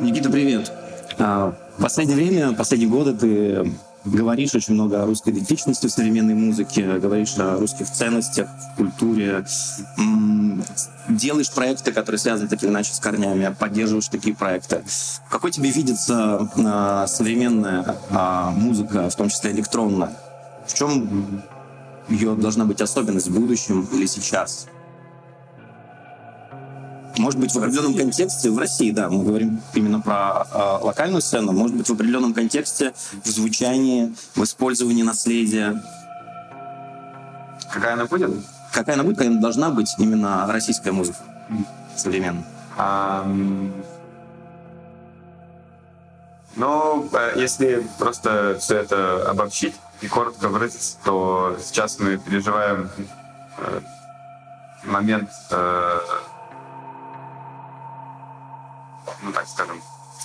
Никита, привет. А, в последнее время, последние годы ты говоришь очень много о русской идентичности в современной музыке, говоришь о русских ценностях, культуре, делаешь проекты, которые связаны так или иначе с корнями, поддерживаешь такие проекты. Какой тебе видится а, современная а, музыка, в том числе электронная? В чем ее должна быть особенность в будущем или сейчас? Может быть, в определенном контексте, в России, да, мы говорим именно про э, локальную сцену, может быть, в определенном контексте, в звучании, в использовании наследия. Какая она будет? Какая она будет, какая она должна быть именно российская музыка современная? Um... Ну, э, если просто все это обобщить и коротко выразиться, то сейчас мы переживаем э, момент э,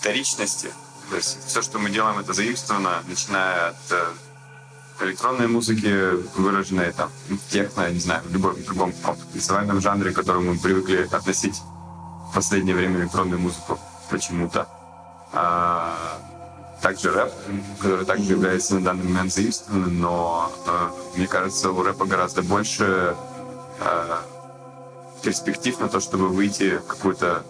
вторичности. То есть все, что мы делаем, это заимствовано, начиная от э, электронной музыки, выраженной там техно, не знаю, в любом другом танцевальном жанре, к которому мы привыкли относить в последнее время электронную музыку почему-то. А, также рэп, который также является на данный момент заимствованным, но э, мне кажется, у рэпа гораздо больше э, перспектив на то, чтобы выйти в какую-то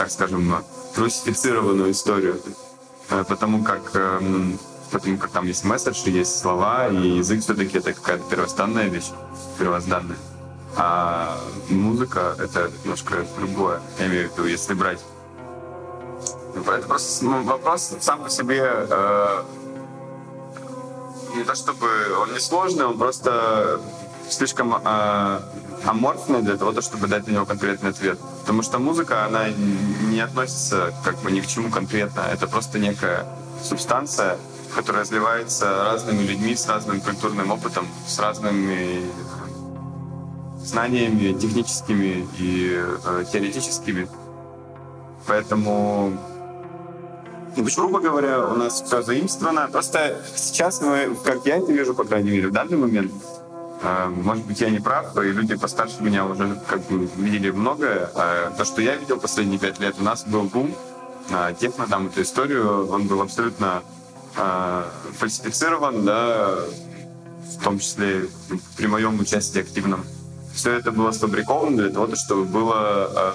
так скажем, русифицированную историю. Э, потому как, эм, потому как там есть месседж, есть слова, и язык все-таки это какая-то первостанная вещь, первозданная. А музыка — это немножко другое. Я имею в виду, если брать... Это просто ну, вопрос сам по себе э, не то чтобы он не сложный, он просто слишком э, аморфный для того, чтобы дать на него конкретный ответ. Потому что музыка, она не относится как бы ни к чему конкретно. Это просто некая субстанция, которая разливается разными людьми с разным культурным опытом, с разными знаниями техническими и э, теоретическими. Поэтому, ну, грубо говоря, у нас все заимствовано. Просто сейчас мы, как я это вижу, по крайней мере, в данный момент, может быть, я не прав, и люди постарше меня уже как бы видели многое. А то, что я видел последние пять лет, у нас был бум а, техно, там эту историю, он был абсолютно фальсифицирован, да, в том числе при моем участии активном. Все это было сфабриковано для того, чтобы было,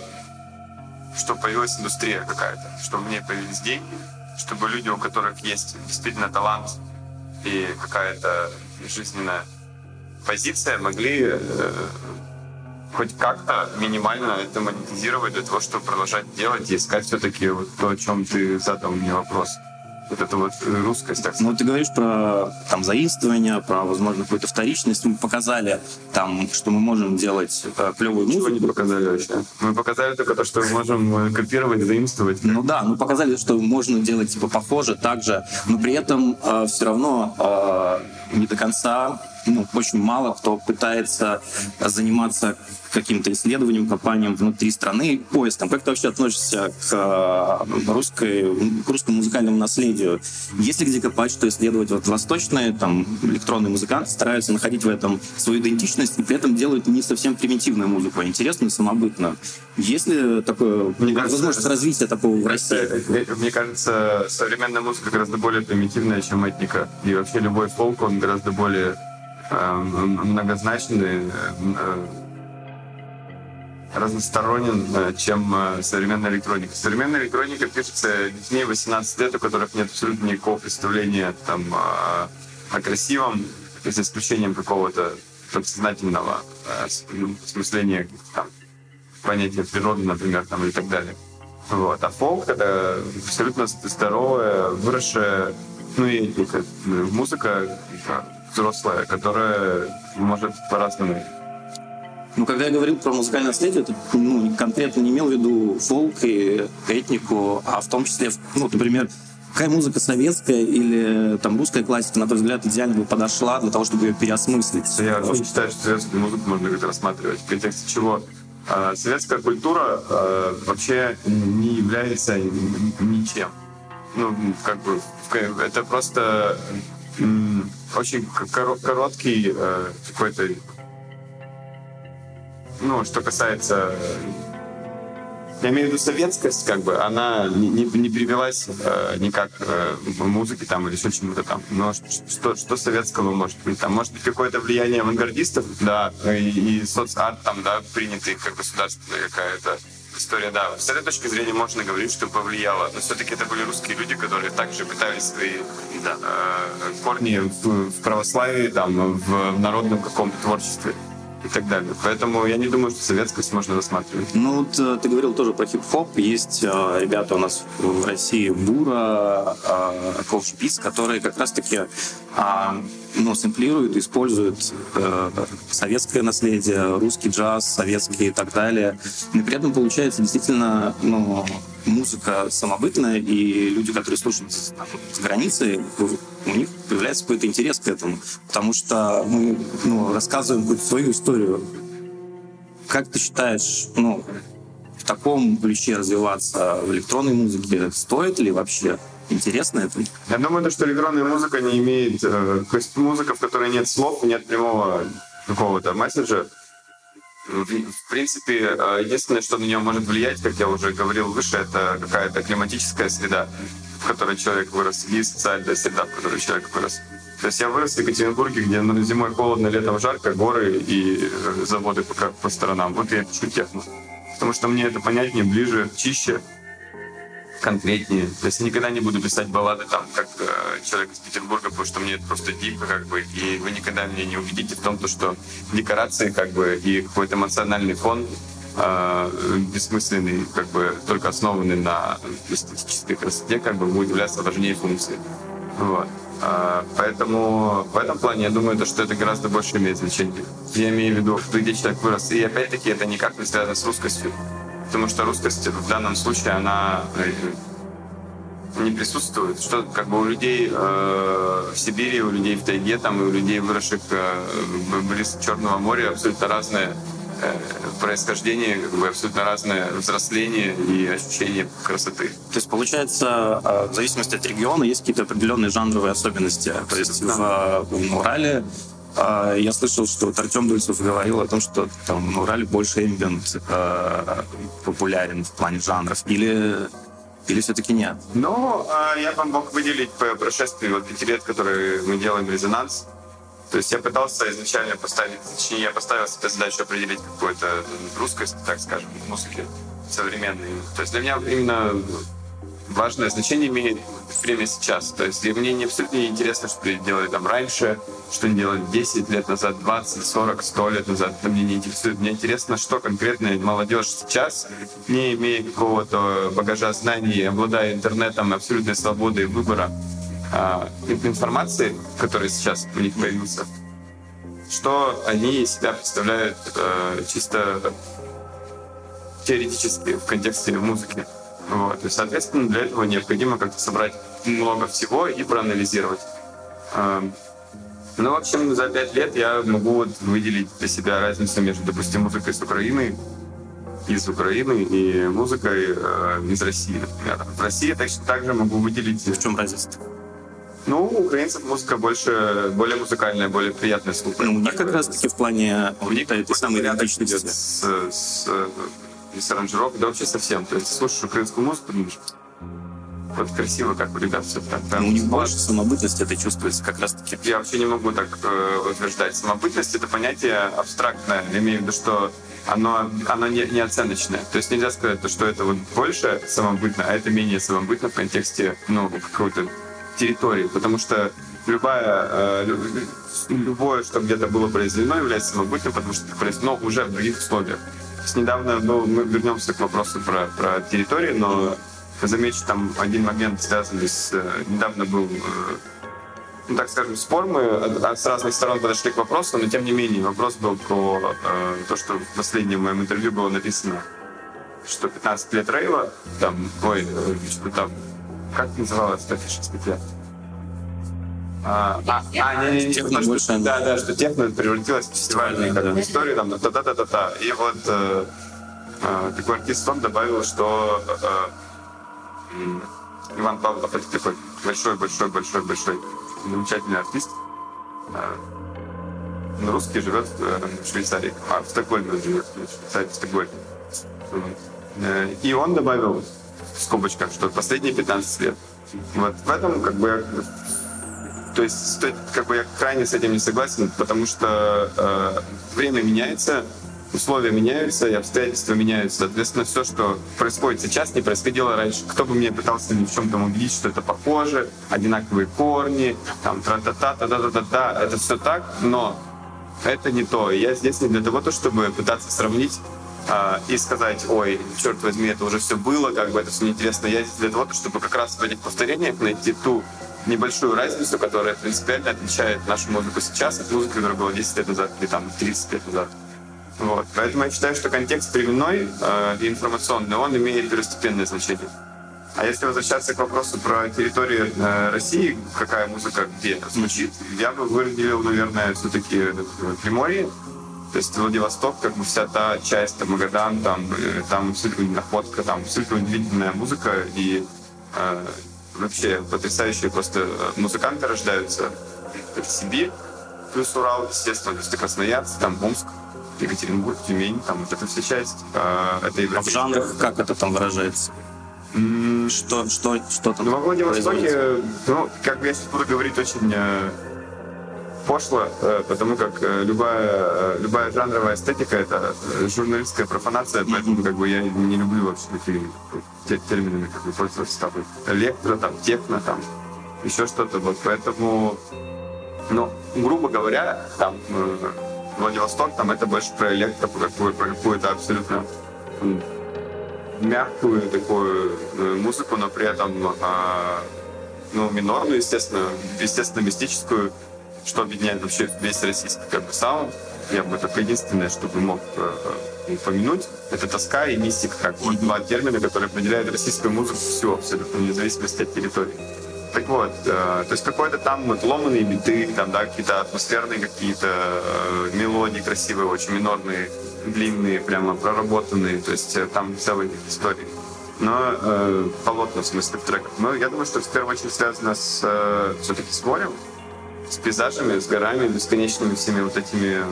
чтобы появилась индустрия какая-то, чтобы в ней появились деньги, чтобы люди, у которых есть действительно талант и какая-то жизненная позиция могли э, хоть как-то минимально это монетизировать для того, чтобы продолжать делать и искать все-таки вот то, о чем ты задал мне вопрос. Вот это вот русскость, так сказать. Ну, ты говоришь про там заимствование, про, возможно, какую-то вторичность. Мы показали там, что мы можем делать э, клевую музыку. Ничего не показали вообще. Мы показали только то, что мы можем э, копировать, заимствовать. Ну да, мы показали, что можно делать типа похоже так же, но при этом э, все равно э, не до конца ну, очень мало кто пытается заниматься каким-то исследованием, копанием внутри страны, поиском. Как ты вообще относишься к, э, русской, к русскому музыкальному наследию? Если где копать, что исследовать? Вот восточные там, электронные музыканты стараются находить в этом свою идентичность и при этом делают не совсем примитивную музыку, а интересную, самобытную. Есть ли такое, мне возможность кажется, развития такого в России? Мне кажется, современная музыка гораздо более примитивная, чем этника. И вообще любой фолк, он гораздо более э, многозначный, э, разносторонен, э, чем э, современная электроника. Современная электроника пишется детьми 18 лет, у которых нет абсолютно никакого представления там, о, красивом, за исключением какого-то подсознательного ну, осмысления там, понятия природы, например, там, и так далее. Вот. А фолк — это абсолютно здоровая, выросшая, ну и, музыка взрослая, которая может по-разному ну, когда я говорил про музыкальное наследие, это ну, конкретно не имел в виду фолк и этнику, а в том числе, ну, например, какая музыка советская или там русская классика, на твой взгляд, идеально бы подошла для того, чтобы ее переосмыслить? Я вообще считаю, что советскую музыку можно как-то рассматривать в контексте чего а, советская культура а, вообще не является ничем. Ну, как бы, это просто очень короткий э, какой-то ну, что касается я имею в виду советскость, как бы, она не, не, не привелась э, никак э, в музыке там или еще чему-то там. Но что, что советского может быть? Там может быть какое-то влияние авангардистов, да, и, и соцарт там, да, принятый как государственная какая-то история, да. С этой точки зрения можно говорить, что повлияло. Но все-таки это были русские люди, которые также пытались свои да, э, корни в, в православии, там, в народном каком-то творчестве и так далее. Поэтому я не думаю, что советскость можно рассматривать. Ну, вот э, ты говорил тоже про хип-хоп. Есть э, ребята у нас в России, Бура, э, Ковшпиц, которые как раз-таки э, ну, сэмплируют, используют э, советское наследие, русский джаз, советский и так далее. И при этом получается действительно ну, музыка самобытная, и люди, которые слушают с границы, у них появляется какой-то интерес к этому. Потому что мы ну, рассказываем какую-то свою историю. Как ты считаешь, ну, в таком ключе развиваться в электронной музыке стоит ли вообще? Интересно это? Я думаю, что электронная музыка не имеет... Э, то есть музыка, в которой нет слов, нет прямого какого-то месседжа, в принципе, э, единственное, что на нее может влиять, как я уже говорил выше, это какая-то климатическая среда, в которой человек вырос, и социальная среда, в которой человек вырос. То есть я вырос в Екатеринбурге, где зимой холодно, летом жарко, горы и э, заводы по, по сторонам. Вот я пишу техно. Потому что мне это понятнее, ближе, чище, конкретнее. То есть я никогда не буду писать баллады там, как э, человек из Петербурга, потому что мне это просто дико, как бы, и вы никогда меня не увидите в том, то, что декорации, как бы, и какой-то эмоциональный фон э, бессмысленный, как бы, только основанный на эстетической красоте, как бы, будет являться важнее функции. Вот. Э, поэтому в этом плане я думаю, то, что это гораздо больше имеет значение. Я имею в виду, где человек вырос. И опять-таки это никак не связано с русскостью потому что русскость в данном случае, она э, не присутствует. Что как бы у людей э, в Сибири, у людей в тайге, там, и у людей, выросших э, близ Черного моря, абсолютно разное э, происхождение, как бы абсолютно разное взросление и ощущение красоты. То есть, получается, э, в зависимости от региона есть какие-то определенные жанровые особенности. То есть в, в Урале я слышал, что вот Артем Дульцев говорил о том, что там на Урале больше эмбиент э, популярен в плане жанров. Или или все-таки нет? Ну, я вам мог выделить по прошествии вот пяти лет, которые мы делаем резонанс. То есть я пытался изначально поставить, точнее, я поставил себе задачу определить какую-то русскость, так скажем, музыки современной. То есть для меня именно важное значение имеет время сейчас. То есть мне не абсолютно не интересно, что делали там раньше, что делали 10 лет назад, 20, 40, 100 лет назад. Это мне не интересует. Мне интересно, что конкретно молодежь сейчас, не имея какого-то багажа знаний, обладая интернетом, абсолютной свободой выбора а, информации, которая сейчас у них появился, что они из себя представляют э, чисто теоретически в контексте музыки. Вот. И, соответственно, для этого необходимо как-то собрать много всего и проанализировать. Эм, ну, в общем, за пять лет я могу вот выделить для себя разницу между, допустим, музыкой с Украины, из Украины и музыкой э, из России, например. В России точно так же могу выделить... В чем разница? Ну, у украинцев музыка больше, более музыкальная, более приятная слушать. Ну, у них как раз-таки в плане у них этой самой идентичности. С, с, без аранжировок, да вообще совсем. То есть слушаешь украинскую музыку, думаешь, вот красиво, как у ребят все так. Да? Ну, у них больше самобытности это чувствуется как раз-таки. Я вообще не могу так э, утверждать. Самобытность — это понятие абстрактное. Я имею в виду, что оно, оно не, не оценочное. То есть нельзя сказать, что это вот больше самобытно, а это менее самобытно в контексте ну, какой-то территории. Потому что любая, э, любое, что где-то было произведено, является самобытным, потому что это произведено уже в других условиях недавно, ну, мы вернемся к вопросу про, про территорию, но замечу там один момент, связанный с... Э, недавно был, э, ну, так скажем, спор. Мы с разных сторон подошли к вопросу, но тем не менее вопрос был про то, что в последнем моем интервью было написано, что 15 лет рейва, там, ой, что там, как называлась статья? А, а, а, не, не, не, техно что, больше, да, да, что техно превратилось в фестивальную как, да. историю, там, та та та та та И вот э, э, такой артист он добавил, что э, Иван Павлов это такой большой, большой, большой, большой, замечательный артист. Э, русский живет в Швейцарии, а в Стокгольме живет, в Швейцарии, в Стокгольме. И он добавил в скобочках, что последние 15 лет. Вот в этом как бы то есть, как бы я крайне с этим не согласен, потому что э, время меняется, условия меняются, и обстоятельства меняются. Соответственно, все, что происходит сейчас, не происходило раньше. Кто бы мне пытался в чем-то убедить, что это похоже, одинаковые корни, там, тра-та-та, та-та-та-та, это все так, но это не то. Я здесь не для того, чтобы пытаться сравнить а, и сказать, ой, черт возьми, это уже все было, как бы это все неинтересно. Я здесь для того, чтобы как раз в этих повторениях найти ту небольшую разницу, которая принципиально отличает нашу музыку сейчас от музыки, которая была 10 лет назад или там 30 лет назад. Вот. Поэтому я считаю, что контекст временной э, информационный, он имеет первостепенное значение. А если возвращаться к вопросу про территорию э, России, какая музыка где звучит, я бы выделил, наверное, все-таки э, Приморье, то есть Владивосток, как бы вся та часть, там, Магадан, там, э, там абсолютно находка, там абсолютно удивительная музыка и э, вообще потрясающие просто музыканты рождаются. Это Сибирь, плюс Урал, естественно, плюс Красноярск, там Омск, Екатеринбург, Тюмень, там вот эта вся часть. Э, это а в жанрах как это там выражается? Что, что, что там? Ну, во Владивостоке, ну, как я сейчас буду говорить очень э, пошло, э, потому как э, любая, э, любая жанровая эстетика — это журналистская профанация, поэтому как бы я не люблю вообще такие терминами как бы пользоваться там электро, там, техно, там, еще что-то. Вот поэтому, ну, грубо говоря, там Владивосток, там это больше про электро, про, какую, про какую-то абсолютно мягкую такую музыку, но при этом а, ну, минорную, естественно, естественно, мистическую, что объединяет вообще весь российский как бы саунд. Я бы только единственное, что бы мог э, э, упомянуть, это тоска и мистика, как вот два термина, которые определяют российскую музыку всю абсолютно, вне зависимости от территории. Так вот, э, то есть какой-то там вот, ломаные биты, там, да, какие-то атмосферные какие-то э, мелодии красивые, очень минорные, длинные, прямо проработанные, то есть э, там целые истории. Но э, полотна, в смысле, в треках. Но я думаю, что в первую очередь связано с, э, все-таки с морем, с пейзажами, с горами, бесконечными всеми вот этими э,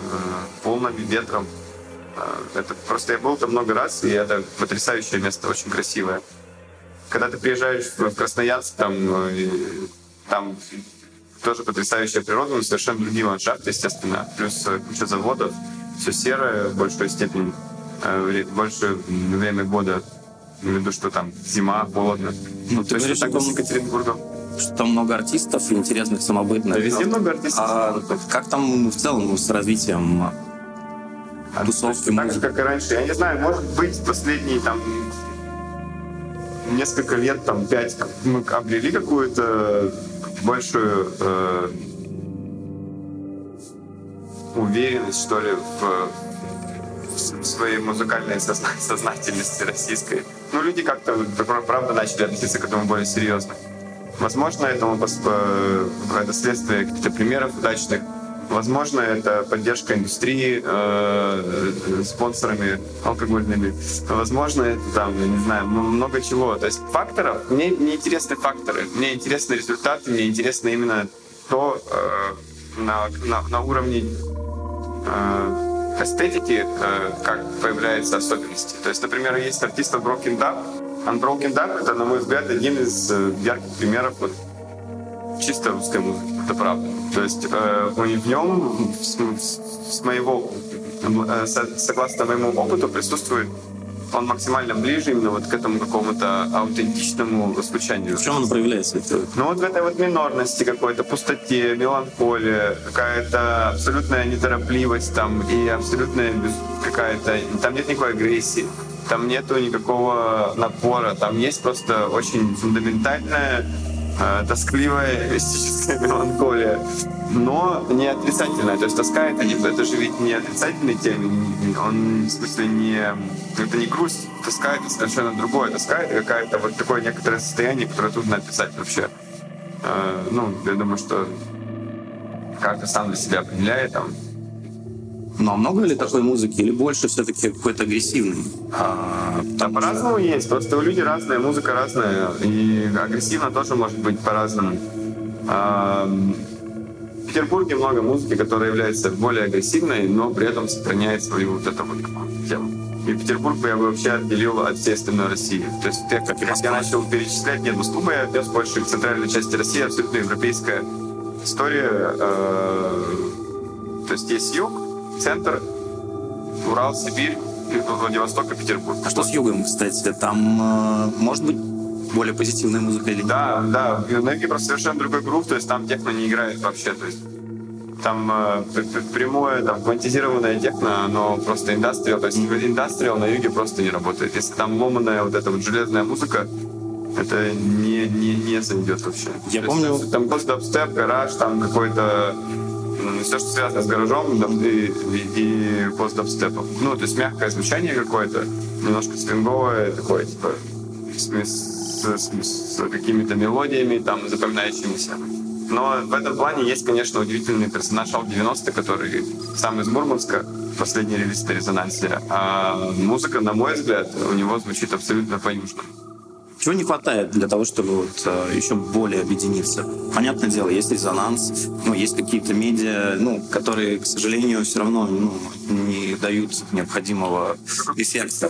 волнами, ветром. Э, это просто я был там много раз, и это потрясающее место, очень красивое. Когда ты приезжаешь в Красноярск, там, э, там тоже потрясающая природа, но совершенно другие ландшафты, естественно. Плюс куча заводов, все серое в большой степени, э, больше время года. В виду, что там зима, холодно. Ну, ты говоришь, так с Екатеринбургом что там много артистов интересных, самобытных. Да, везде много артистов. А как там в целом с развитием а, тусовки? Так же, как и раньше. Я не знаю, может быть, последние там несколько лет, там, пять, мы обрели какую-то большую э, уверенность, что ли, в, в своей музыкальной созна сознательности российской. Ну, люди как-то, правда, начали относиться к этому более серьезно. Возможно, этому это следствие каких-то примеров удачных. Возможно, это поддержка индустрии э, спонсорами алкогольными. Возможно, это там, я не знаю, много чего. То есть факторов, мне не интересны факторы, мне интересны результаты, мне интересно именно то э, на, на, на уровне э, эстетики, э, как появляются особенности. То есть, например, есть артист Broken Dub, Unbroken Duck — это, на мой взгляд, один из э, ярких примеров вот, чисто русской музыки. Это правда. То есть э, в нем, с, с моего, э, согласно моему опыту, присутствует он максимально ближе именно вот к этому какому-то аутентичному звучанию. В чем он проявляется? Ну вот в этой вот минорности какой-то, пустоте, меланхолия, какая-то абсолютная неторопливость там и абсолютная какая-то... Там нет никакой агрессии там нету никакого напора, там есть просто очень фундаментальная, э, тоскливая мистическая меланхолия, но не отрицательная. То есть тоска это, не, это же ведь не отрицательный термин, он в смысле не, это не грусть, тоска это совершенно другое. Тоска это какая-то вот такое некоторое состояние, которое трудно описать вообще. Э, ну, я думаю, что каждый сам для себя определяет там, ну а много ли такой музыки или больше все-таки какой-то агрессивный? А, там по-разному есть, просто люди разные, музыка разная, и агрессивно тоже может быть по-разному. А, Петербурге много музыки, которая является более агрессивной, но при этом сохраняет свою вот эту вот тему. И Петербург я бы вообще отделил от всей остальной России. То есть я, как я начал перечислять, нет, Москву я отнес больше к центральной части России, абсолютно европейская история. Э, то есть есть юг, центр, Урал, Сибирь, Владивосток и Петербург. А что с югом, кстати? Там э, может быть более позитивная музыка или Да, да. На юге просто совершенно другой групп, то есть там техно не играет вообще. То есть там э, прямое, там, квантизированное техно, оно просто индастриал. То есть индастриал на юге просто не работает. Если там ломаная вот эта вот железная музыка, это не, не, не зайдет вообще. Я То помню... Есть, там постдабстеп, гараж, там какой-то все, что связано с гаражом и, и, и постдабстепом. Ну, то есть мягкое звучание какое-то, немножко свинговое, такое, типа, с, с, с, с какими-то мелодиями, там, запоминающимися. Но в этом плане есть, конечно, удивительный персонаж Ал 90 который сам из Мурманска, последний релиз на резонансе. А музыка, на мой взгляд, у него звучит абсолютно по-южному. Чего не хватает для того, чтобы вот, э, еще более объединиться? Понятное дело, есть резонанс, ну, есть какие-то медиа, ну, которые, к сожалению, все равно ну, не дают необходимого эффекта.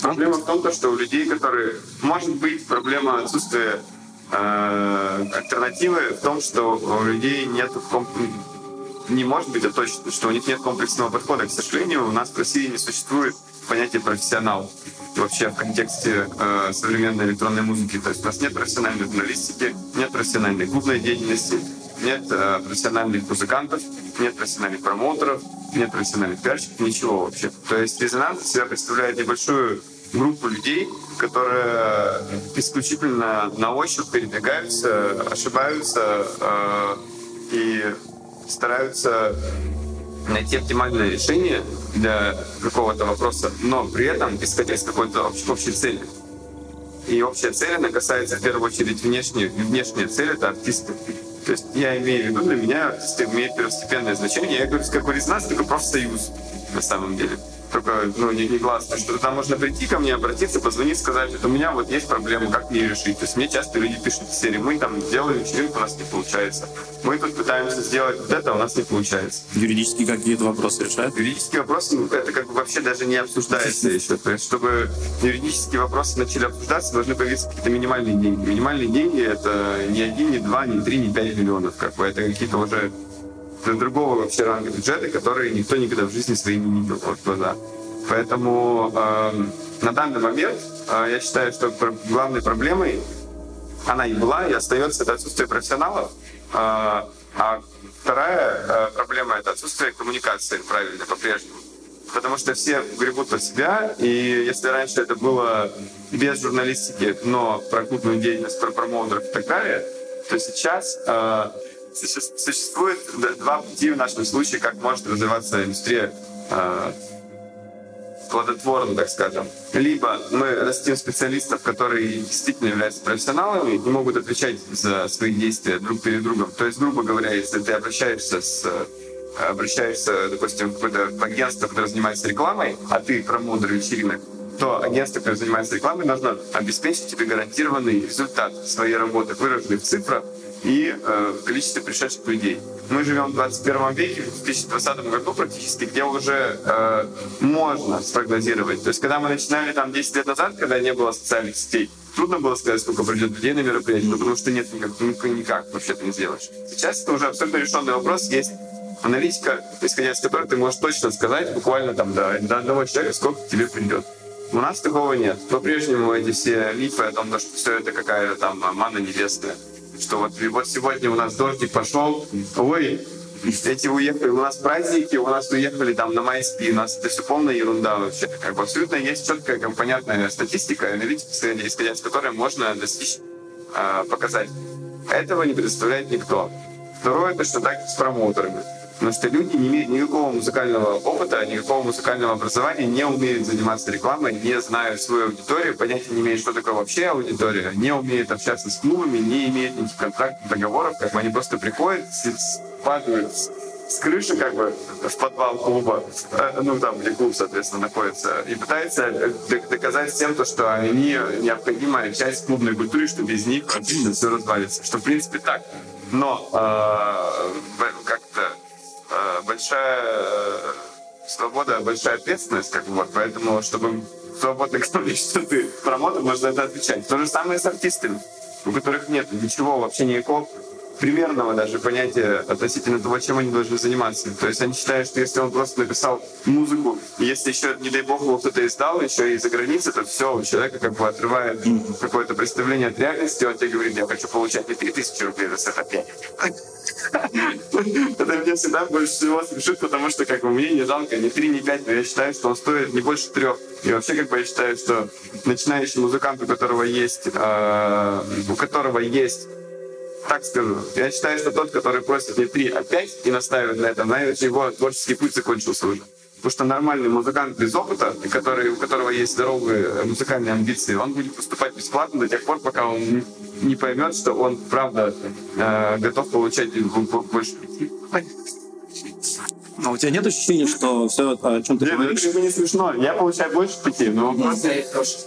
Проблема в том, что у людей, которые... Может быть, проблема отсутствия э, альтернативы в том, что у людей нет комп... не может быть, а точно, что у них нет комплексного подхода. К сожалению, у нас в России не существует понятия профессионал вообще в контексте э, современной электронной музыки. То есть у нас нет профессиональной журналистики, нет профессиональной клубной деятельности, нет э, профессиональных музыкантов, нет профессиональных промоутеров, нет профессиональных пиарщиков, ничего вообще. То есть резонанс себя представляет небольшую группу людей, которые исключительно на ощупь передвигаются, ошибаются э, и стараются найти оптимальное решение для какого-то вопроса, но при этом исходя из какой-то общей, общей цели. И общая цель, она касается в первую очередь внешней, внешняя цель — это артисты. То есть я имею в виду, для меня артисты имеют первостепенное значение. Я говорю, как бы резонанс, только профсоюз на самом деле только ну, не, не гласно, что туда можно прийти ко мне, обратиться, позвонить, сказать, что у меня вот есть проблема, как мне решить. То есть мне часто люди пишут в серии, мы там делаем вечеринку, у нас не получается. Мы тут пытаемся сделать вот это, у нас не получается. Юридически какие-то вопросы решают? Юридические вопросы, ну, это как бы вообще даже не обсуждается еще. То есть, чтобы юридические вопросы начали обсуждаться, должны появиться какие-то минимальные деньги. Минимальные деньги — это не один, не два, не три, не пять миллионов. Как бы. Это какие-то уже другого вообще ранга бюджета, которые никто никогда в жизни своими не видел вот глаза. Поэтому э, на данный момент э, я считаю, что главной проблемой она и была, и остается это отсутствие профессионалов. Э, а вторая э, проблема это отсутствие коммуникации правильной по-прежнему. Потому что все гребут под себя, и если раньше это было без журналистики, но про крупную деятельность, про промоутеров и так далее, то сейчас э, Существует два пути в нашем случае, как может развиваться индустрия э, плодотворно, так скажем. Либо мы растим специалистов, которые действительно являются профессионалами и могут отвечать за свои действия друг перед другом. То есть, грубо говоря, если ты обращаешься с обращаешься, допустим, в какое-то агентство, которое занимается рекламой, а ты промоутер вечеринок, то агентство, которое занимается рекламой, должно обеспечить тебе гарантированный результат своей работы, выраженный в цифрах, и э, количестве пришедших людей. Мы живем в 21 веке, в 2020 году практически, где уже э, можно спрогнозировать. То есть, когда мы начинали там 10 лет назад, когда не было социальных сетей, трудно было сказать, сколько придет людей на мероприятие, потому что нет никак, никак, никак вообще ты не сделаешь. Сейчас это уже абсолютно решенный вопрос. Есть аналитика, исходя из которой ты можешь точно сказать буквально там до, до одного человека, сколько тебе придет. У нас такого нет. По-прежнему эти все мифы о том, что все это какая-то там мана небесная что вот, вот сегодня у нас дождик пошел, ой, эти уехали, у нас праздники, у нас уехали там на майские, у нас это все полная ерунда вообще. Как бы абсолютно есть четкая, как понятная статистика, аналитика, исходя из которой можно достичь э, показателей. Этого не предоставляет никто. Второе, это что так с промоутерами. Потому что люди не имеют никакого музыкального опыта, никакого музыкального образования, не умеют заниматься рекламой, не знают свою аудиторию, понятия не имеют, что такое вообще аудитория, не умеют общаться с клубами, не имеют никаких контрактов, договоров, как бы они просто приходят, падают с крыши как бы в подвал клуба, э, ну там, где клуб, соответственно, находится, и пытаются э, доказать всем то, что они необходимая часть клубной культуры, что без них все развалится. Что, в принципе, так. Но э, как-то большая э, свобода, большая ответственность, как вот, поэтому, чтобы свободно говорить, что ты промотор, можно это отвечать. То же самое с артистами, у которых нет ничего вообще никакого примерного даже понятия относительно того, чем они должны заниматься. То есть они считают, что если он просто написал музыку, если еще, не дай бог, его кто-то издал, еще и за границей, то все, у человека как бы отрывает какое-то представление от реальности, он тебе говорит, я хочу получать не 3000 рублей за сет, а 5. Это меня всегда больше всего смешит, потому что как бы мне не жалко ни 3, ни 5, но я считаю, что он стоит не больше трех. И вообще, как бы я считаю, что начинающий музыкант, у которого есть, э, у которого есть так скажу. Я считаю, что тот, который просит не три, а пять и настаивает на этом, наверное, его творческий путь закончился уже. Потому что нормальный музыкант без опыта, который, у которого есть здоровые музыкальные амбиции, он будет поступать бесплатно до тех пор, пока он не поймет, что он, правда, э, готов получать больше. Но у тебя нет ощущения, что все, о чем ты нет, говоришь... Это не смешно. Я получаю больше пяти, но вопрос...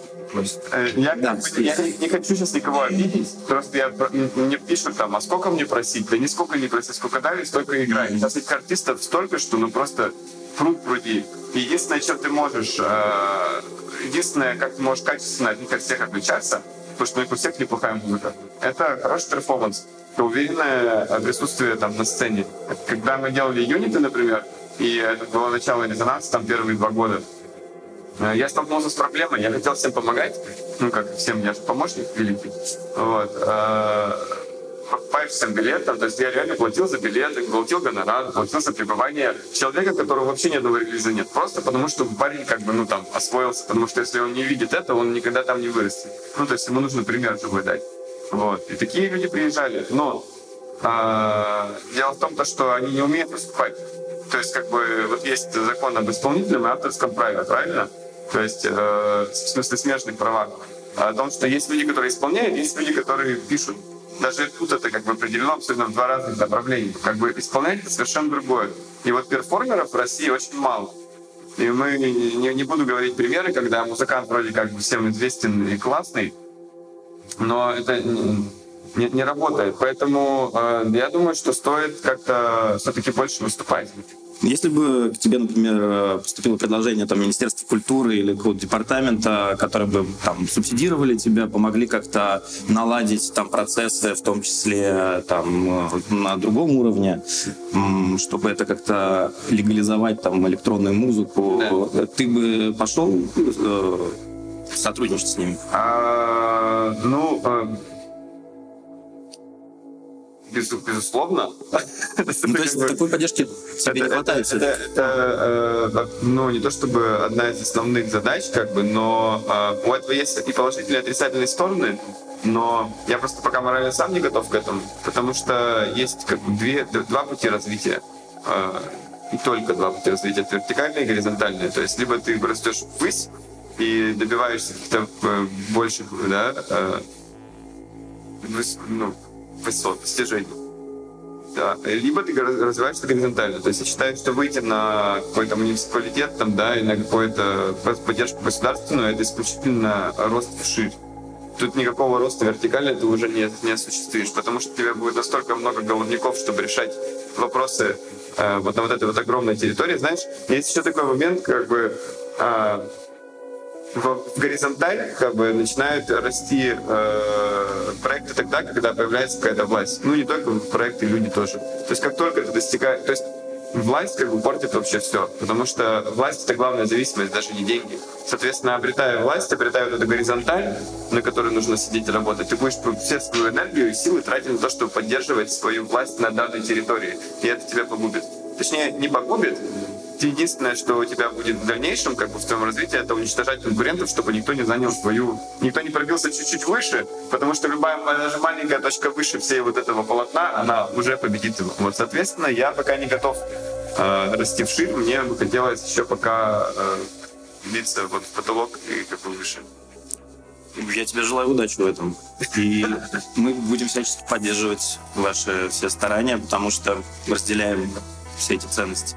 Э, я, да. я не, не хочу сейчас никого обидеть, просто я, мне пишут там, а сколько мне просить? Да не сколько не просить, сколько дали, столько играй. Сейчас этих артистов столько, что ну просто пруд пруди. Единственное, что ты можешь, э, единственное, как ты можешь качественно от них от всех отличаться, потому что у них у всех неплохая музыка, это хороший перформанс, это уверенное присутствие там на сцене. Когда мы делали юниты, например, и это было начало резонанса, там первые два года, я столкнулся с проблемой, я хотел всем помогать, ну, как всем, я же помощник великий, вот, э, покупаешь всем билет, то есть я реально платил за билеты, платил гонорар, платил за пребывание человека, которого вообще ни одного релиза нет, просто потому что парень как бы, ну, там, освоился, потому что если он не видит это, он никогда там не вырастет. Ну, то есть ему нужно пример живой дать. Вот. И такие люди приезжали. Но э, дело в том, то, что они не умеют выступать. То есть, как бы, вот есть закон об исполнительном и авторском праве, правильно? То есть, э, в смысле, смежных правах. О том, что есть люди, которые исполняют, есть люди, которые пишут. Даже тут это как бы определено абсолютно в два разных направления. Как бы исполнять это совершенно другое. И вот перформеров в России очень мало. И мы не, не буду говорить примеры, когда музыкант вроде как бы всем известен и классный, но это не, не работает. Поэтому э, я думаю, что стоит как-то все-таки больше выступать. Если бы к тебе, например, поступило предложение там, Министерства культуры или какого-то департамента, которые бы там, субсидировали тебя, помогли как-то наладить там, процессы, в том числе там, на другом уровне, чтобы это как-то легализовать там, электронную музыку, да. ты бы пошел э, сотрудничать с ними? А, ну, а безусловно. Ну, то есть такой поддержки тебе не хватает? Это, это, э, ну, не то чтобы одна из основных задач, как бы, но э, у этого есть и положительные, и отрицательные стороны, но я просто пока морально сам не готов к этому, потому что есть как бы две, два пути развития. Э, и только два пути развития. Это вертикальное и горизонтальное. То есть либо ты растешь ввысь и добиваешься каких-то э, больших, да, э, ну, высот, достижений. Да. Либо ты развиваешься горизонтально. То есть я считаю, что выйти на какой-то муниципалитет там, да, и на какую-то поддержку государственную, это исключительно рост вширь. Тут никакого роста вертикально ты уже не, не осуществишь, потому что у тебя будет настолько много головников, чтобы решать вопросы э, вот на вот этой вот огромной территории. Знаешь, есть еще такой момент, как бы э, в горизонталь как бы начинают расти э, проекты тогда, когда появляется какая-то власть. Ну, не только проекты, люди тоже. То есть как только это достигает... То есть власть как бы портит вообще все. Потому что власть — это главная зависимость, даже не деньги. Соответственно, обретая власть, обретая вот эту горизонталь, на которой нужно сидеть и работать, ты будешь все свою энергию и силы тратить на то, чтобы поддерживать свою власть на данной территории. И это тебя погубит. Точнее, не погубит, единственное, что у тебя будет в дальнейшем, как бы в твоем развитии, это уничтожать конкурентов, чтобы никто не занял свою, никто не пробился чуть-чуть выше, потому что любая даже маленькая точка выше всей вот этого полотна, она уже победит его. Вот, соответственно, я пока не готов э, расти вширь, мне бы хотелось еще пока э, биться вот в потолок и как бы выше. Я тебе желаю удачи в этом. И мы будем всячески поддерживать ваши все старания, потому что разделяем все эти ценности.